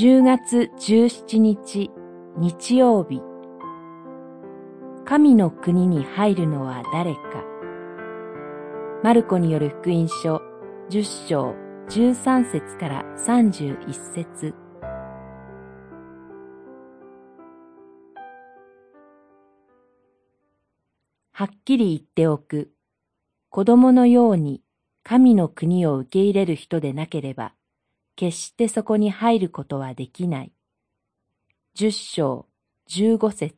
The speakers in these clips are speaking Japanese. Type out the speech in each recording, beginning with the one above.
10月17日日曜日。神の国に入るのは誰か。マルコによる福音書10章13節から31節。はっきり言っておく。子供のように神の国を受け入れる人でなければ、決してそこに入ることはできない。十章十五節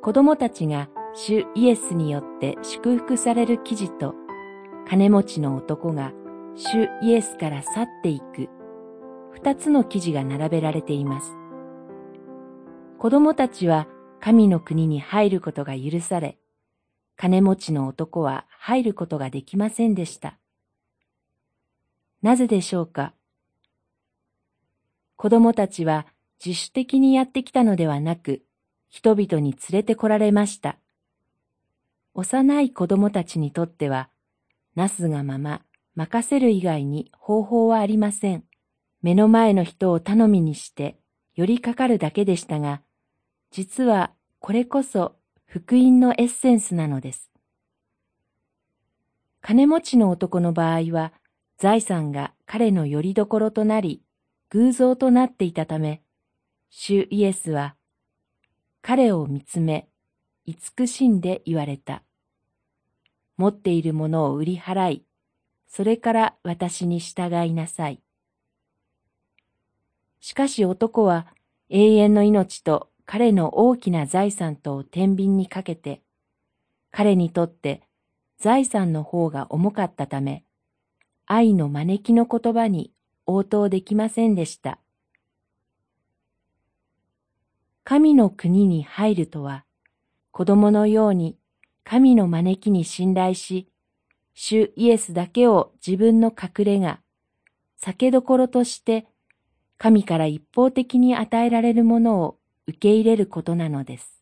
子供たちが主イエスによって祝福される記事と、金持ちの男が主イエスから去っていく、二つの記事が並べられています。子供たちは神の国に入ることが許され、金持ちの男は入ることができませんでした。なぜでしょうか？子供たちは自主的にやってきたのではなく、人々に連れてこられました。幼い子供たちにとっては、なすがまま任せる以外に方法はありません。目の前の人を頼みにして寄りかかるだけでしたが、実はこれこそ福音のエッセンスなのです。金持ちの男の場合は、財産が彼の拠り所となり、偶像となっていたため、主イエスは、彼を見つめ、慈しんで言われた。持っているものを売り払い、それから私に従いなさい。しかし男は永遠の命と彼の大きな財産とを天秤にかけて、彼にとって財産の方が重かったため、愛の招きの言葉に応答できませんでした。神の国に入るとは、子供のように神の招きに信頼し、主イエスだけを自分の隠れ家、酒どころとして神から一方的に与えられるものを受け入れることなのです。